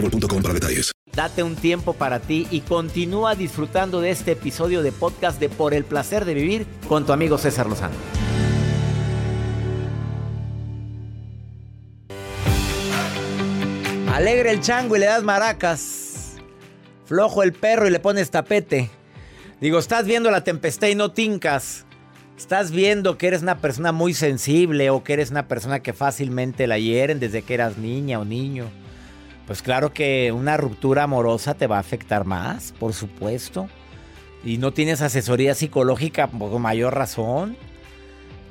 boostmobile.com para detalles. Date un tiempo para ti y continúa disfrutando de este episodio de podcast de Por el placer de vivir con tu amigo César Lozano. Alegre el chango y le das maracas. Flojo el perro y le pones tapete. Digo, estás viendo la tempestad y no tincas. Estás viendo que eres una persona muy sensible o que eres una persona que fácilmente la hieren desde que eras niña o niño. Pues claro que una ruptura amorosa te va a afectar más, por supuesto. Y no tienes asesoría psicológica con mayor razón.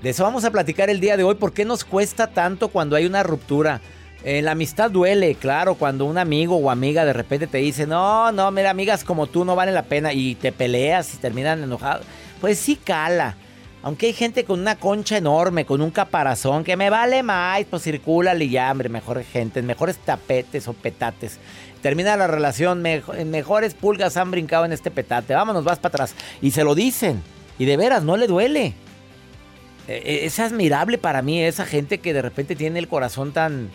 De eso vamos a platicar el día de hoy. ¿Por qué nos cuesta tanto cuando hay una ruptura? En la amistad duele, claro, cuando un amigo o amiga de repente te dice, no, no, mira, amigas como tú no valen la pena y te peleas y terminan enojados. Pues sí cala. Aunque hay gente con una concha enorme, con un caparazón, que me vale más, pues circula y ya, hombre, mejores gente, mejores tapetes o petates. Termina la relación, mejores pulgas han brincado en este petate. Vámonos, vas para atrás. Y se lo dicen. Y de veras, no le duele. E, e, es admirable para mí esa gente que de repente tiene el corazón tan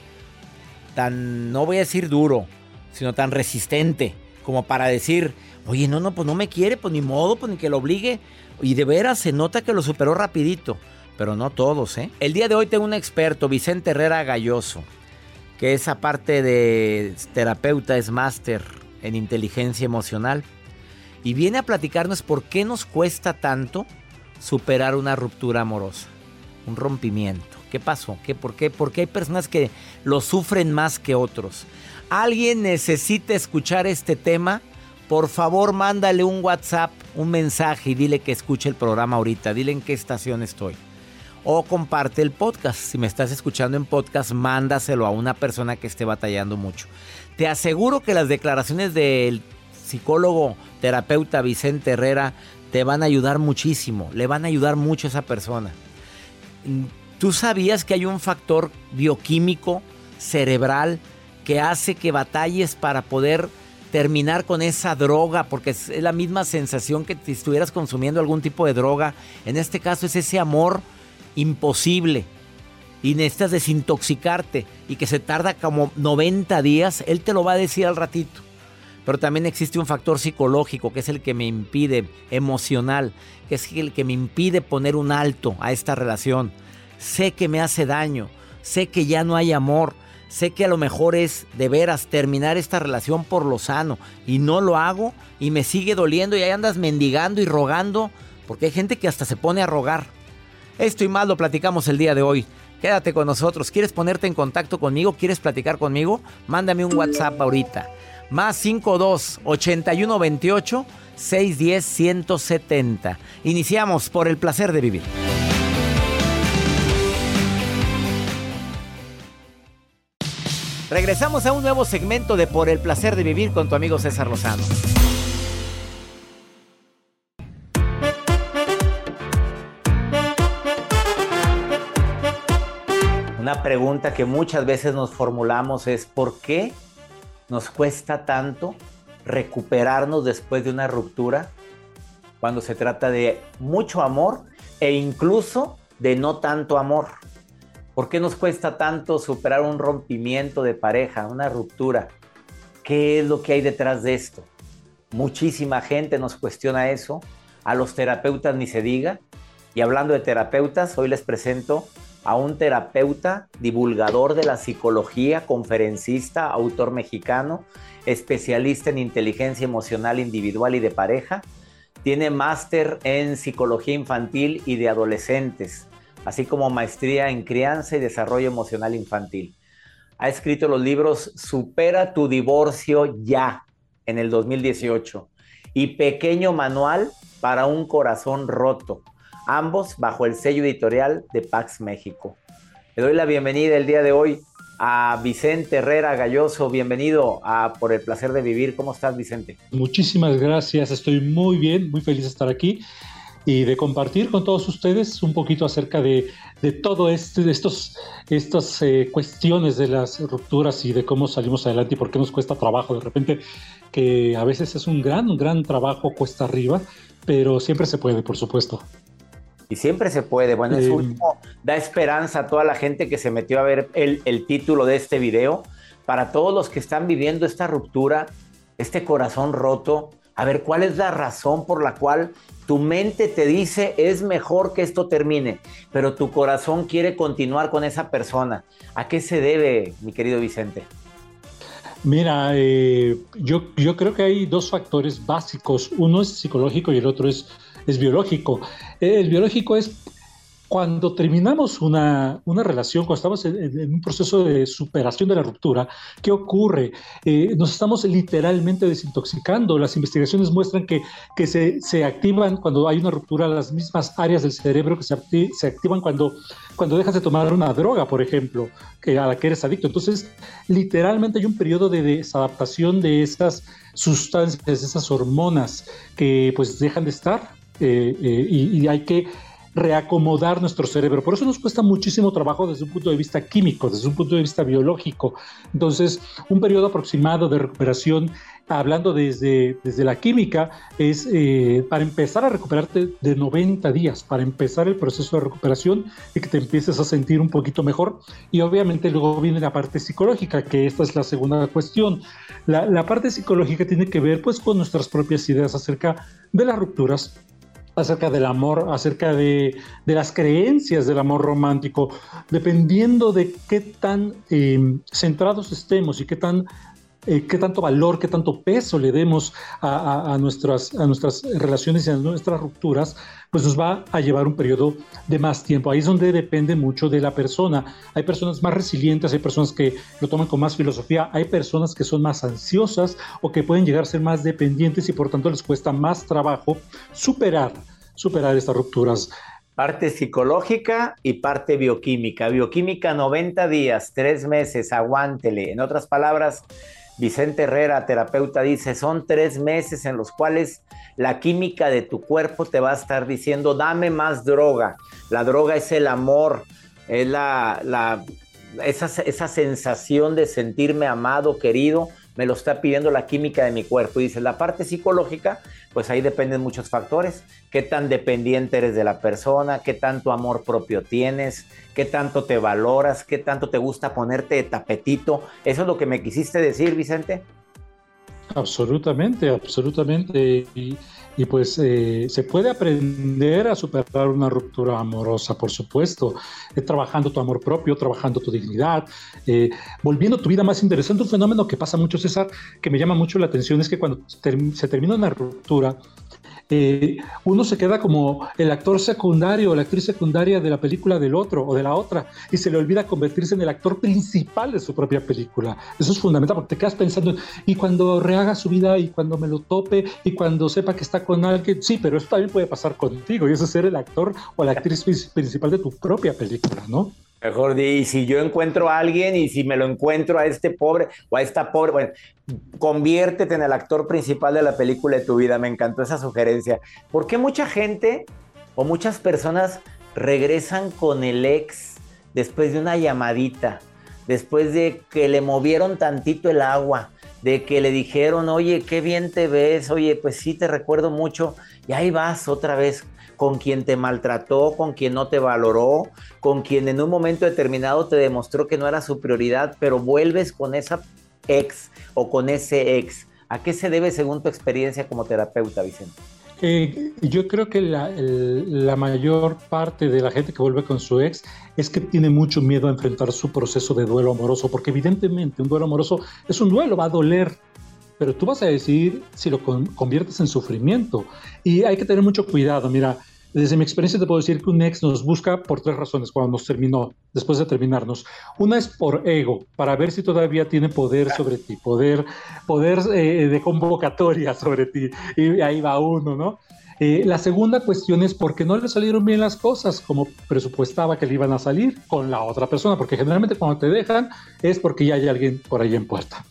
tan, no voy a decir duro, sino tan resistente como para decir, oye, no, no, pues no me quiere, pues ni modo, pues ni que lo obligue. Y de veras se nota que lo superó rapidito, pero no todos, ¿eh? El día de hoy tengo un experto, Vicente Herrera Galloso, que es aparte de terapeuta, es máster en inteligencia emocional. Y viene a platicarnos por qué nos cuesta tanto superar una ruptura amorosa, un rompimiento. ¿Qué pasó? ¿Qué, por, qué? ¿Por qué hay personas que lo sufren más que otros? ¿Alguien necesita escuchar este tema? Por favor, mándale un WhatsApp, un mensaje y dile que escuche el programa ahorita. Dile en qué estación estoy. O comparte el podcast. Si me estás escuchando en podcast, mándaselo a una persona que esté batallando mucho. Te aseguro que las declaraciones del psicólogo, terapeuta Vicente Herrera te van a ayudar muchísimo. Le van a ayudar mucho a esa persona ¿Tú sabías que hay un factor bioquímico cerebral que hace que batalles para poder terminar con esa droga? Porque es la misma sensación que si estuvieras consumiendo algún tipo de droga. En este caso es ese amor imposible. Y necesitas desintoxicarte y que se tarda como 90 días. Él te lo va a decir al ratito. Pero también existe un factor psicológico que es el que me impide, emocional, que es el que me impide poner un alto a esta relación sé que me hace daño, sé que ya no hay amor, sé que a lo mejor es de veras terminar esta relación por lo sano y no lo hago y me sigue doliendo y ahí andas mendigando y rogando, porque hay gente que hasta se pone a rogar. Esto y más lo platicamos el día de hoy. Quédate con nosotros. ¿Quieres ponerte en contacto conmigo? ¿Quieres platicar conmigo? Mándame un WhatsApp ahorita. Más 52 81 28 610 170. Iniciamos por el placer de vivir. Regresamos a un nuevo segmento de Por el placer de vivir con tu amigo César Lozano. Una pregunta que muchas veces nos formulamos es ¿por qué nos cuesta tanto recuperarnos después de una ruptura cuando se trata de mucho amor e incluso de no tanto amor? ¿Por qué nos cuesta tanto superar un rompimiento de pareja, una ruptura? ¿Qué es lo que hay detrás de esto? Muchísima gente nos cuestiona eso. A los terapeutas ni se diga. Y hablando de terapeutas, hoy les presento a un terapeuta, divulgador de la psicología, conferencista, autor mexicano, especialista en inteligencia emocional individual y de pareja. Tiene máster en psicología infantil y de adolescentes, así como maestría en crianza y desarrollo emocional infantil. Ha escrito los libros Supera tu divorcio ya en el 2018 y Pequeño Manual para un Corazón Roto, ambos bajo el sello editorial de Pax México. Le doy la bienvenida el día de hoy a Vicente Herrera Galloso. Bienvenido a Por el Placer de Vivir. ¿Cómo estás, Vicente? Muchísimas gracias. Estoy muy bien, muy feliz de estar aquí y de compartir con todos ustedes un poquito acerca de, de todo esto, de estos, estas eh, cuestiones de las rupturas y de cómo salimos adelante y por qué nos cuesta trabajo de repente, que a veces es un gran, un gran trabajo cuesta arriba, pero siempre se puede, por supuesto. Y siempre se puede. Bueno, es eh, da esperanza a toda la gente que se metió a ver el, el título de este video. Para todos los que están viviendo esta ruptura, este corazón roto, a ver cuál es la razón por la cual tu mente te dice es mejor que esto termine, pero tu corazón quiere continuar con esa persona. ¿A qué se debe, mi querido Vicente? Mira, eh, yo, yo creo que hay dos factores básicos. Uno es psicológico y el otro es, es biológico. El biológico es cuando terminamos una, relación, cuando estamos en, un proceso de superación de la ruptura, ¿qué ocurre? Eh, nos estamos literalmente desintoxicando. Las investigaciones muestran que, que se, se, activan cuando hay una ruptura las mismas áreas del cerebro que se, se activan cuando, cuando dejas de tomar una droga, por ejemplo, que, a la que eres adicto. Entonces, literalmente hay un periodo de desadaptación de esas sustancias, esas hormonas que pues dejan de estar eh, eh, y hay que reacomodar nuestro cerebro. Por eso nos cuesta muchísimo trabajo desde un punto de vista químico, desde un punto de vista biológico. Entonces, un periodo aproximado de recuperación, hablando desde, desde la química, es eh, para empezar a recuperarte de 90 días, para empezar el proceso de recuperación y que te empieces a sentir un poquito mejor. Y obviamente luego viene la parte psicológica, que esta es la segunda cuestión. La, la parte psicológica tiene que ver pues con nuestras propias ideas acerca de las rupturas, acerca del amor, acerca de, las creencias del amor romántico, dependiendo de qué tan eh, centrados estemos y qué tan eh, qué tanto valor, qué tanto peso le demos a, nuestras, a nuestras relaciones y a nuestras rupturas, pues nos va a llevar un periodo de más tiempo. Ahí es donde depende mucho de la persona. Hay personas más resilientes, hay personas que lo toman con más filosofía, hay personas que son más ansiosas o que pueden llegar a ser más dependientes y por tanto les cuesta más trabajo superar, superar estas rupturas parte psicológica y parte bioquímica. Bioquímica 90 días, 3 meses, aguántele. En otras palabras, Vicente Herrera, terapeuta, dice, son tres meses en los cuales la química de tu cuerpo te va a estar diciendo, dame más droga. La droga es el amor, es la, la esa, esa sensación de sentirme amado, querido, me lo está pidiendo la química de mi cuerpo. Y dice, la parte psicológica, pues ahí dependen muchos factores. Qué tan dependiente eres de la persona, qué tanto amor propio tienes, qué tanto te valoras, qué tanto te gusta ponerte de tapetito. ¿Eso es lo que me quisiste decir, Vicente? Absolutamente, absolutamente. Y pues eh, se puede aprender a superar una ruptura amorosa, por supuesto, eh, trabajando tu amor propio, trabajando tu dignidad, eh, volviendo tu vida más interesante. Un fenómeno que pasa mucho, César, que me llama mucho la atención, es que cuando se termina una ruptura, eh, uno se queda como el actor secundario o la actriz secundaria de la película del otro o de la otra y se le olvida convertirse en el actor principal de su propia película. Eso es fundamental porque te quedas pensando, y cuando rehaga su vida y cuando me lo tope y cuando sepa que está con alguien, sí, pero eso también puede pasar contigo y eso es ser el actor o la actriz principal de tu propia película, ¿no? Mejor di, si yo encuentro a alguien y si me lo encuentro a este pobre o a esta pobre, bueno, conviértete en el actor principal de la película de tu vida. Me encantó esa sugerencia. ¿Por qué mucha gente o muchas personas regresan con el ex después de una llamadita, después de que le movieron tantito el agua, de que le dijeron, oye, qué bien te ves, oye, pues sí, te recuerdo mucho, y ahí vas otra vez con quien te maltrató, con quien no te valoró, con quien en un momento determinado te demostró que no era su prioridad, pero vuelves con esa ex o con ese ex. ¿A qué se debe según tu experiencia como terapeuta, Vicente? Eh, yo creo que la, mayor parte de la gente que vuelve con su ex es que tiene mucho miedo a enfrentar su proceso de duelo amoroso, porque evidentemente un duelo amoroso es un duelo, va a doler, pero tú vas a decidir si lo conviertes en sufrimiento. Y hay que tener mucho cuidado. Mira, desde mi experiencia te puedo decir que un ex nos busca por tres razones cuando nos terminó, después de terminarnos. Una es por ego, para ver si todavía tiene poder sobre ti, poder, poder eh, de convocatoria sobre ti. Y ahí va uno, ¿no? Eh, la segunda cuestión es porque no le salieron bien las cosas como presupuestaba que le iban a salir con la otra persona, porque generalmente cuando te dejan es porque ya hay alguien por ahí en puerta.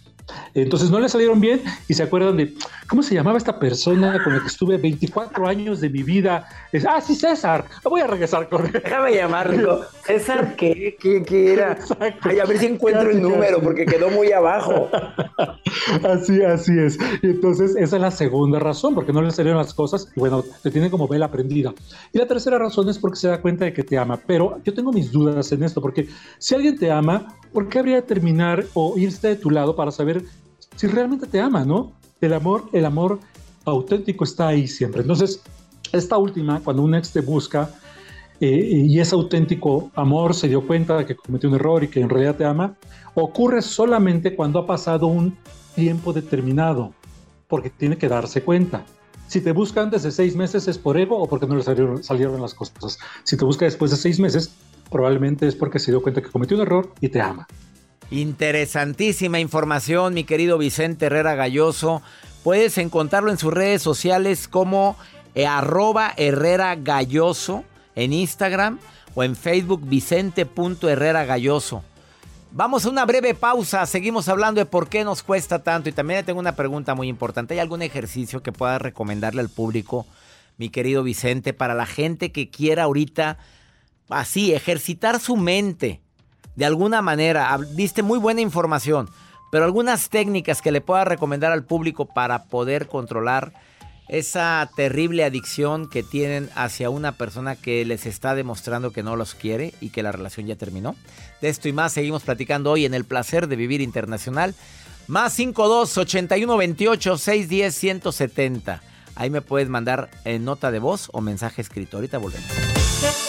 Entonces no le salieron bien y se acuerdan de, ¿cómo se llamaba esta persona con la que estuve 24 años de mi vida? Es, ah, sí, César, voy a regresar con él. Déjame llamarlo. César, ¿qué, qué, era? Ay, a ver si encuentro el número porque quedó muy abajo. Así, así es. Y entonces esa es la segunda razón, porque no le salieron las cosas y bueno, te tiene como vela prendida. Y la tercera razón es porque se da cuenta de que te ama. Pero yo tengo mis dudas en esto, porque si alguien te ama, ¿por qué habría de terminar o irse de tu lado para saber si realmente te ama, ¿no? El amor, el amor auténtico está ahí siempre. Entonces, esta última, cuando un ex te busca eh, y ese auténtico amor se dio cuenta de que cometió un error y que en realidad te ama, ocurre solamente cuando ha pasado un tiempo determinado, porque tiene que darse cuenta. Si te busca antes de seis meses es por ego o porque no le salieron, salieron las cosas. Si te busca después de seis meses, probablemente es porque se dio cuenta que cometió un error y te ama. Interesantísima información, mi querido Vicente Herrera Galloso. Puedes encontrarlo en sus redes sociales como eh, arroba Herrera Galloso en Instagram o en Facebook Vicente.herrera Galloso. Vamos a una breve pausa, seguimos hablando de por qué nos cuesta tanto y también tengo una pregunta muy importante. ¿Hay algún ejercicio que pueda recomendarle al público, mi querido Vicente, para la gente que quiera ahorita así ejercitar su mente? De alguna manera, diste muy buena información, pero algunas técnicas que le pueda recomendar al público para poder controlar esa terrible adicción que tienen hacia una persona que les está demostrando que no los quiere y que la relación ya terminó. De esto y más seguimos platicando hoy en El Placer de Vivir Internacional. Más 52 81 28 610 170. Ahí me puedes mandar en nota de voz o mensaje escrito. Ahorita volvemos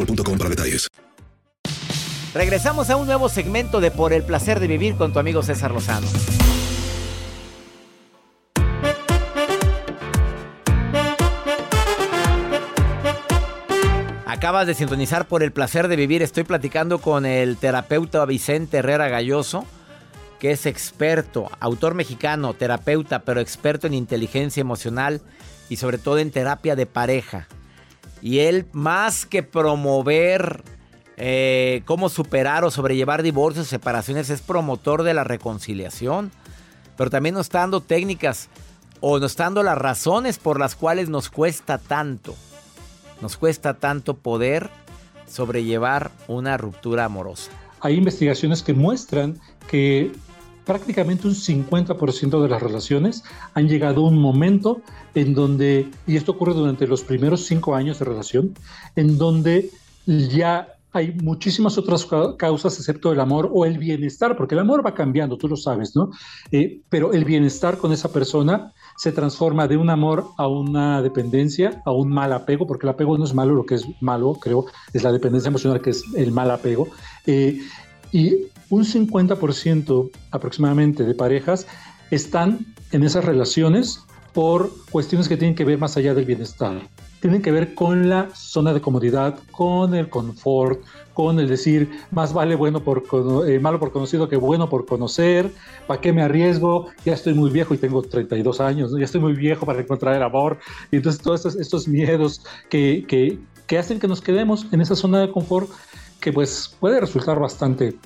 boostmobile.com para detalles. Regresamos a un nuevo segmento de Por el placer de vivir con tu amigo César Lozano. Acabas de sintonizar por el placer de vivir. Estoy platicando con el terapeuta Vicente Herrera Galloso que es experto, autor mexicano, terapeuta, pero experto en inteligencia emocional y sobre todo en terapia de pareja. Y él, más que promover eh, cómo superar o sobrellevar divorcios, separaciones, es promotor de la reconciliación. Pero también nos está dando técnicas o nos está dando las razones por las cuales nos cuesta tanto. Nos cuesta tanto poder sobrellevar una ruptura amorosa. Hay investigaciones que muestran que prácticamente un 50% de las relaciones han llegado a un momento en donde, y esto ocurre durante los primeros cinco años de relación, en donde ya hay muchísimas otras causas excepto el amor o el bienestar, porque el amor va cambiando, tú lo sabes, ¿no? Eh, pero el bienestar con esa persona se transforma de un amor a una dependencia, a un mal apego, porque el apego no es malo, lo que es malo, creo, es la dependencia emocional, que es el mal apego. Eh, y un 50% aproximadamente de parejas están en esas relaciones por cuestiones que tienen que ver más allá del bienestar. Tienen que ver con la zona de comodidad, con el confort, con el decir más vale bueno por eh, malo por conocido que bueno por conocer. ¿Para qué me arriesgo? Ya estoy muy viejo y tengo 32 años, ya estoy muy viejo para encontrar el amor. Y entonces todos estos, estos miedos que, que, que hacen que nos quedemos en esa zona de confort que pues puede resultar bastante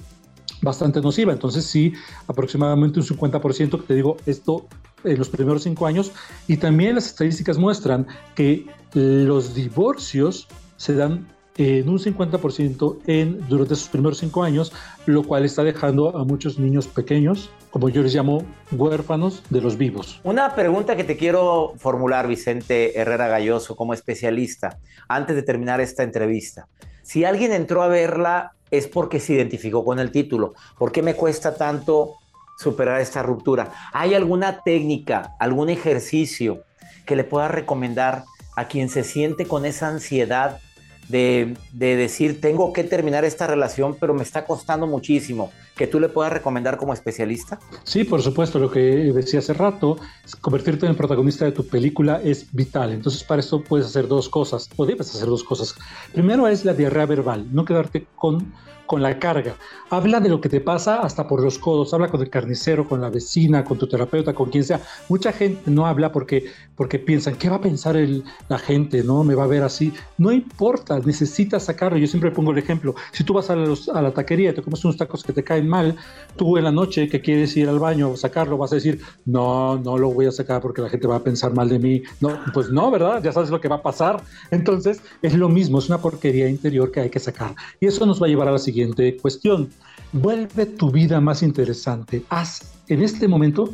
bastante nociva. Entonces sí, aproximadamente un 50% que te digo esto en los primeros cinco años. Y también las estadísticas muestran que los divorcios se dan en un 50% en, durante sus primeros cinco años, lo cual está dejando a muchos niños pequeños, como yo les llamo, huérfanos de los vivos. Una pregunta que te quiero formular, Vicente Herrera Galloso, como especialista, antes de terminar esta entrevista. Si alguien entró a verla es porque se identificó con el título. ¿Por qué me cuesta tanto superar esta ruptura? ¿Hay alguna técnica, algún ejercicio que le pueda recomendar a quien se siente con esa ansiedad de, decir, tengo que terminar esta relación, pero me está costando muchísimo, que tú le puedas recomendar como especialista? Sí, por supuesto, lo que decía hace rato, convertirte en el protagonista de tu película es vital. Entonces, para eso puedes hacer dos cosas, o debes hacer dos cosas. Primero es la diarrea verbal, no quedarte con con la carga. Habla de lo que te pasa hasta por los codos. Habla con el carnicero, con la vecina, con tu terapeuta, con quien sea. Mucha gente no habla porque, porque piensan, ¿qué va a pensar el, la gente? ¿No? Me va a ver así. No importa, necesitas sacarlo. Yo siempre pongo el ejemplo. Si tú vas a, a la taquería y te comes unos tacos que te caen mal, tú en la noche que quieres ir al baño o sacarlo, vas a decir, no, no lo voy a sacar porque la gente va a pensar mal de mí. No, pues no, ¿verdad? Ya sabes lo que va a pasar. Entonces, es lo mismo, es una porquería interior que hay que sacar. Y eso nos va a llevar a la siguiente siguiente cuestión. Vuelve tu vida más interesante. Haz, en este momento,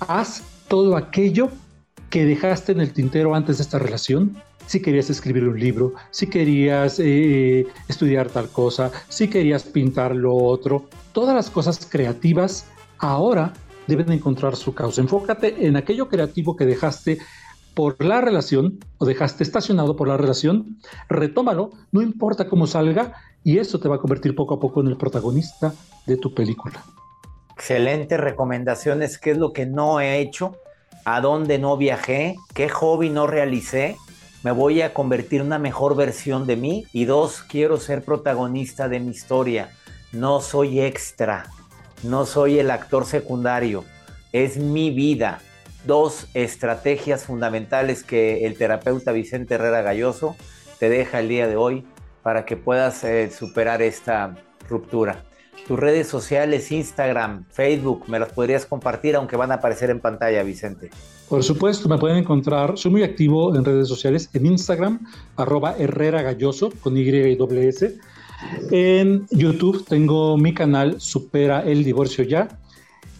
haz todo aquello que dejaste en el tintero antes de esta relación. Si querías escribir un libro, si querías eh, estudiar tal cosa, si querías pintar lo otro, todas las cosas creativas ahora deben encontrar su causa. Enfócate en aquello creativo que dejaste por la relación o dejaste estacionado por la relación, retómalo, no importa cómo salga, y eso te va a convertir poco a poco en el protagonista de tu película. Excelentes recomendaciones, qué es lo que no he hecho, a dónde no viajé, qué hobby no realicé, me voy a convertir en una mejor versión de mí. Y dos, quiero ser protagonista de mi historia, no soy extra, no soy el actor secundario, es mi vida, dos estrategias fundamentales que el terapeuta Vicente Herrera Galloso te deja el día de hoy para que puedas eh, superar esta ruptura. Tus redes sociales, Instagram, Facebook, me las podrías compartir aunque van a aparecer en pantalla, Vicente. Por supuesto, me pueden encontrar, soy muy activo en redes sociales, en Instagram, arroba Herrera Galloso, con Y y S. En YouTube tengo mi canal Supera el Divorcio Ya,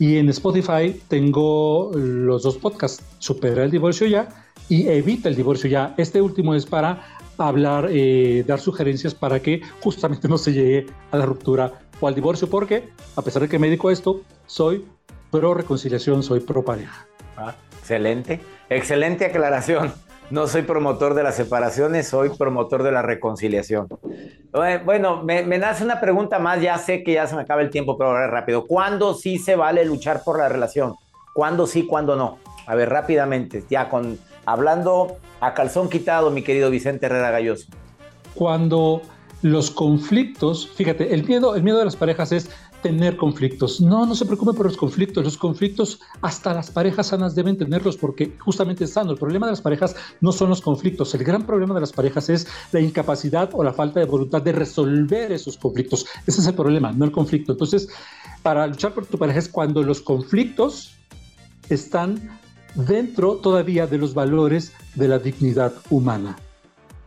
y en Spotify tengo los dos podcasts, Supera el divorcio ya y Evita el divorcio ya. Este último es para hablar, eh, dar sugerencias para que justamente no se llegue a la ruptura o al divorcio, porque a pesar de que me dedico a esto, soy pro reconciliación, soy pro pareja. Ah, excelente, excelente aclaración. No soy promotor de las separaciones, soy promotor de la reconciliación. Bueno, me, nace una pregunta más, ya sé que ya se me acaba el tiempo, pero ahora rápido. ¿Cuándo sí se vale luchar por la relación? ¿Cuándo sí, cuándo no? A ver, rápidamente, ya con hablando a calzón quitado, mi querido Vicente Herrera Galloso. Cuando los conflictos, fíjate, el miedo, el miedo de las parejas es tener conflictos. No, no se preocupe por los conflictos. Los conflictos hasta las parejas sanas deben tenerlos porque justamente es sano. El problema de las parejas no son los conflictos. El gran problema de las parejas es la incapacidad o la falta de voluntad de resolver esos conflictos. Ese es el problema, no el conflicto. Entonces, para luchar por tu pareja es cuando los conflictos están dentro todavía de los valores de la dignidad humana.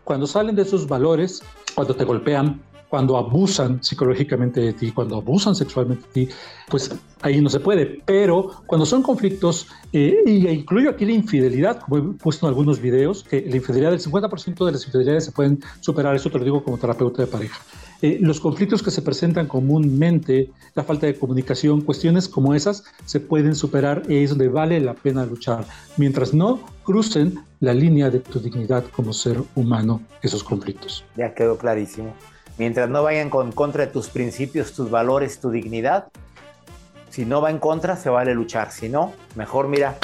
Cuando salen de esos valores, cuando te golpean, cuando abusan psicológicamente de ti, cuando abusan sexualmente de ti, pues ahí no se puede. Pero cuando son conflictos, eh, y incluyo aquí la infidelidad, como he puesto en algunos videos, que la infidelidad, el 50% de las infidelidades se pueden superar, eso te lo digo como terapeuta de pareja. Eh, los conflictos que se presentan comúnmente, la falta de comunicación, cuestiones como esas se pueden superar y es donde vale la pena luchar, mientras no crucen la línea de tu dignidad como ser humano, esos conflictos. Ya quedó clarísimo. Mientras no vayan con contra de tus principios, tus valores, tu dignidad, si no va en contra, se vale luchar. Si no, mejor mira,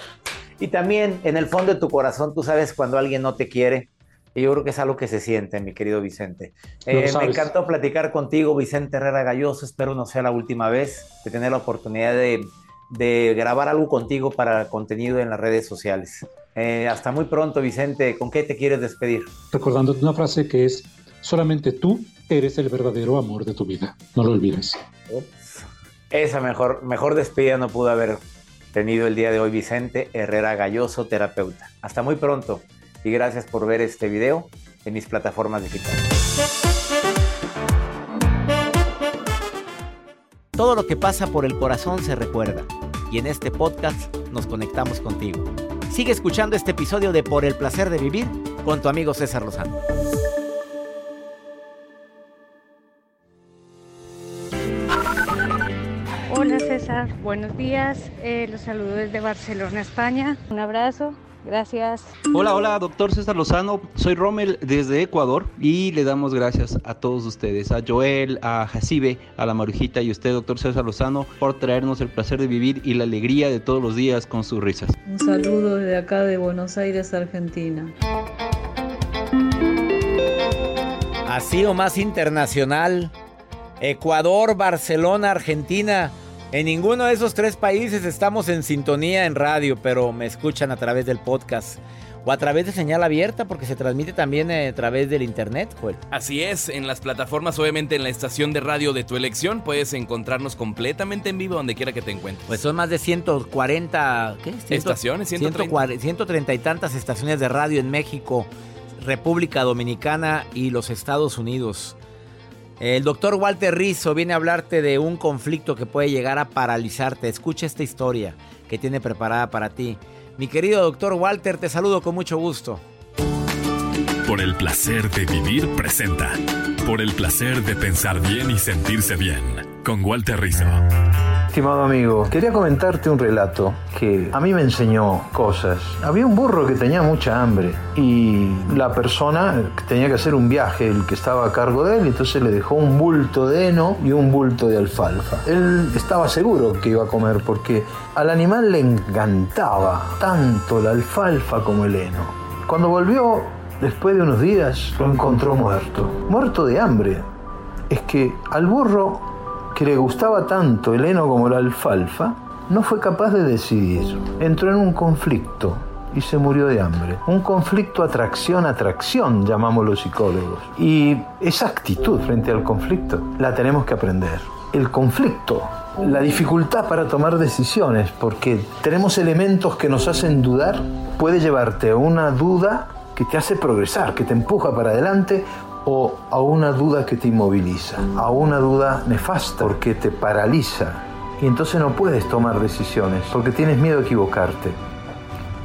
Y también en el fondo de tu corazón tú sabes cuando alguien no te quiere. Y yo creo que es algo que se siente, mi querido Vicente. Eh, me encantó platicar contigo, Vicente Herrera Galloso. Espero no sea la última vez de tener la oportunidad de, de grabar algo contigo para contenido en las redes sociales. Eh, hasta muy pronto, Vicente. ¿Con qué te quieres despedir? Recordándote una frase que es, solamente tú eres el verdadero amor de tu vida. No lo olvides. Esa mejor, mejor despedida no pudo haber tenido el día de hoy Vicente Herrera Galloso, terapeuta. Hasta muy pronto y gracias por ver este video en mis plataformas digitales. Todo lo que pasa por el corazón se recuerda y en este podcast nos conectamos contigo. Sigue escuchando este episodio de Por el placer de vivir con tu amigo César Lozano. Hola César, buenos días. Eh, los saludo desde Barcelona, España. Un abrazo Gracias. Hola, hola, doctor César Lozano. Soy Rommel desde Ecuador y le damos gracias a todos ustedes, a Joel, a Jacibe, a la Marujita y a usted, doctor César Lozano, por traernos el placer de vivir y la alegría de todos los días con sus risas. Un saludo desde acá de Buenos Aires, Argentina. Así o más internacional. Ecuador, Barcelona, Argentina. En ninguno de esos tres países estamos en sintonía en radio, pero me escuchan a través del podcast o a través de señal abierta porque se transmite también a través del internet, Joel. Así es, en las plataformas, obviamente en la estación de radio de tu elección, puedes encontrarnos completamente en vivo donde quiera que te encuentres. Pues son más de 140, ¿qué? estaciones, 130. 130 y tantas estaciones de radio en México, República Dominicana y los Estados Unidos. El doctor Walter Rizzo viene a hablarte de un conflicto que puede llegar a paralizarte. Escucha esta historia que tiene preparada para ti. Mi querido doctor Walter, te saludo con mucho gusto. Por el placer de vivir presenta. Por el placer de pensar bien y sentirse bien. Con Walter Rizzo. Estimado amigo, quería comentarte un relato que a mí me enseñó cosas. Había un burro que tenía mucha hambre y la persona tenía que hacer un viaje, el que estaba a cargo de él, entonces le dejó un bulto de heno y un bulto de alfalfa. Él estaba seguro que iba a comer porque al animal le encantaba tanto la alfalfa como el heno. Cuando volvió, después de unos días, lo encontró muerto, muerto de hambre. Es que al burro que le gustaba tanto el heno como la alfalfa, no fue capaz de decidir. Entró en un conflicto y se murió de hambre. Un conflicto atracción-atracción, llamamos los psicólogos. Y esa actitud frente al conflicto la tenemos que aprender. El conflicto, la dificultad para tomar decisiones, porque tenemos elementos que nos hacen dudar, puede llevarte a una duda que te hace progresar, que te empuja para adelante o a una duda que te inmoviliza, a una duda nefasta porque te paraliza y entonces no puedes tomar decisiones porque tienes miedo a equivocarte.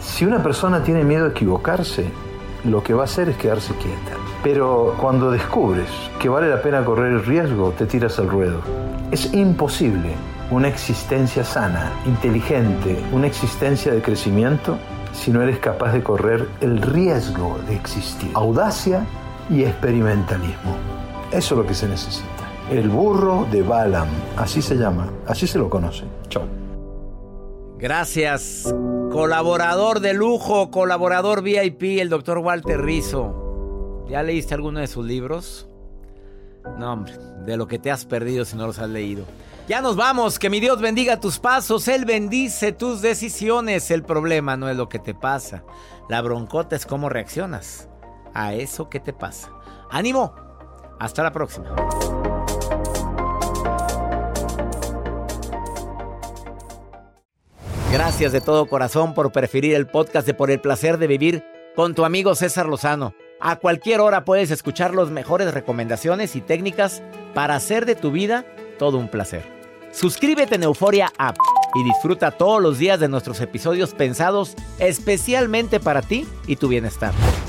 Si una persona tiene miedo a equivocarse, lo que va a hacer es quedarse quieta. Pero cuando descubres que vale la pena correr el riesgo, te tiras al ruedo. Es imposible una existencia sana, inteligente, una existencia de crecimiento si no eres capaz de correr el riesgo de existir. Audacia y experimentalismo. Eso es lo que se necesita. El burro de Balaam, así se llama, así se lo conoce. Chao. Gracias. Colaborador de lujo, colaborador VIP, el doctor Walter Rizzo. ¿Ya leíste alguno de sus libros? No, hombre, de lo que te has perdido si no los has leído. Ya nos vamos, que mi Dios bendiga tus pasos, Él bendice tus decisiones. El problema no es lo que te pasa, la broncota es cómo reaccionas a eso que te pasa. ¡Ánimo! Hasta la próxima. Gracias de todo corazón por preferir el podcast de Por el placer de vivir con tu amigo César Lozano. A cualquier hora puedes escuchar las mejores recomendaciones y técnicas para hacer de tu vida todo un placer. Suscríbete en Euforia App y disfruta todos los días de nuestros episodios pensados especialmente para ti y tu bienestar.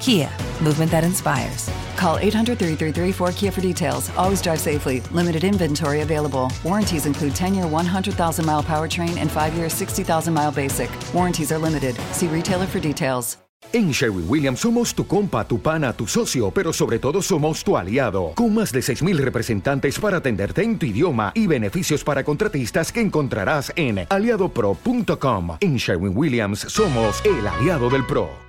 Kia, movement that inspires. Call 800 333 4KIA for details. Always drive safely. Limited inventory available. Warranties include 10 year 100,000 mile powertrain and 5 year 60,000 mile basic. Warranties are limited. See retailer for details. En Sherwin Williams somos tu compa, tu pana, tu socio, pero sobre todo somos tu aliado, con más de 6.000 representantes para atenderte en tu idioma y beneficios para contratistas que encontrarás en aliadopro.com. En Sherwin Williams somos el aliado del PRO.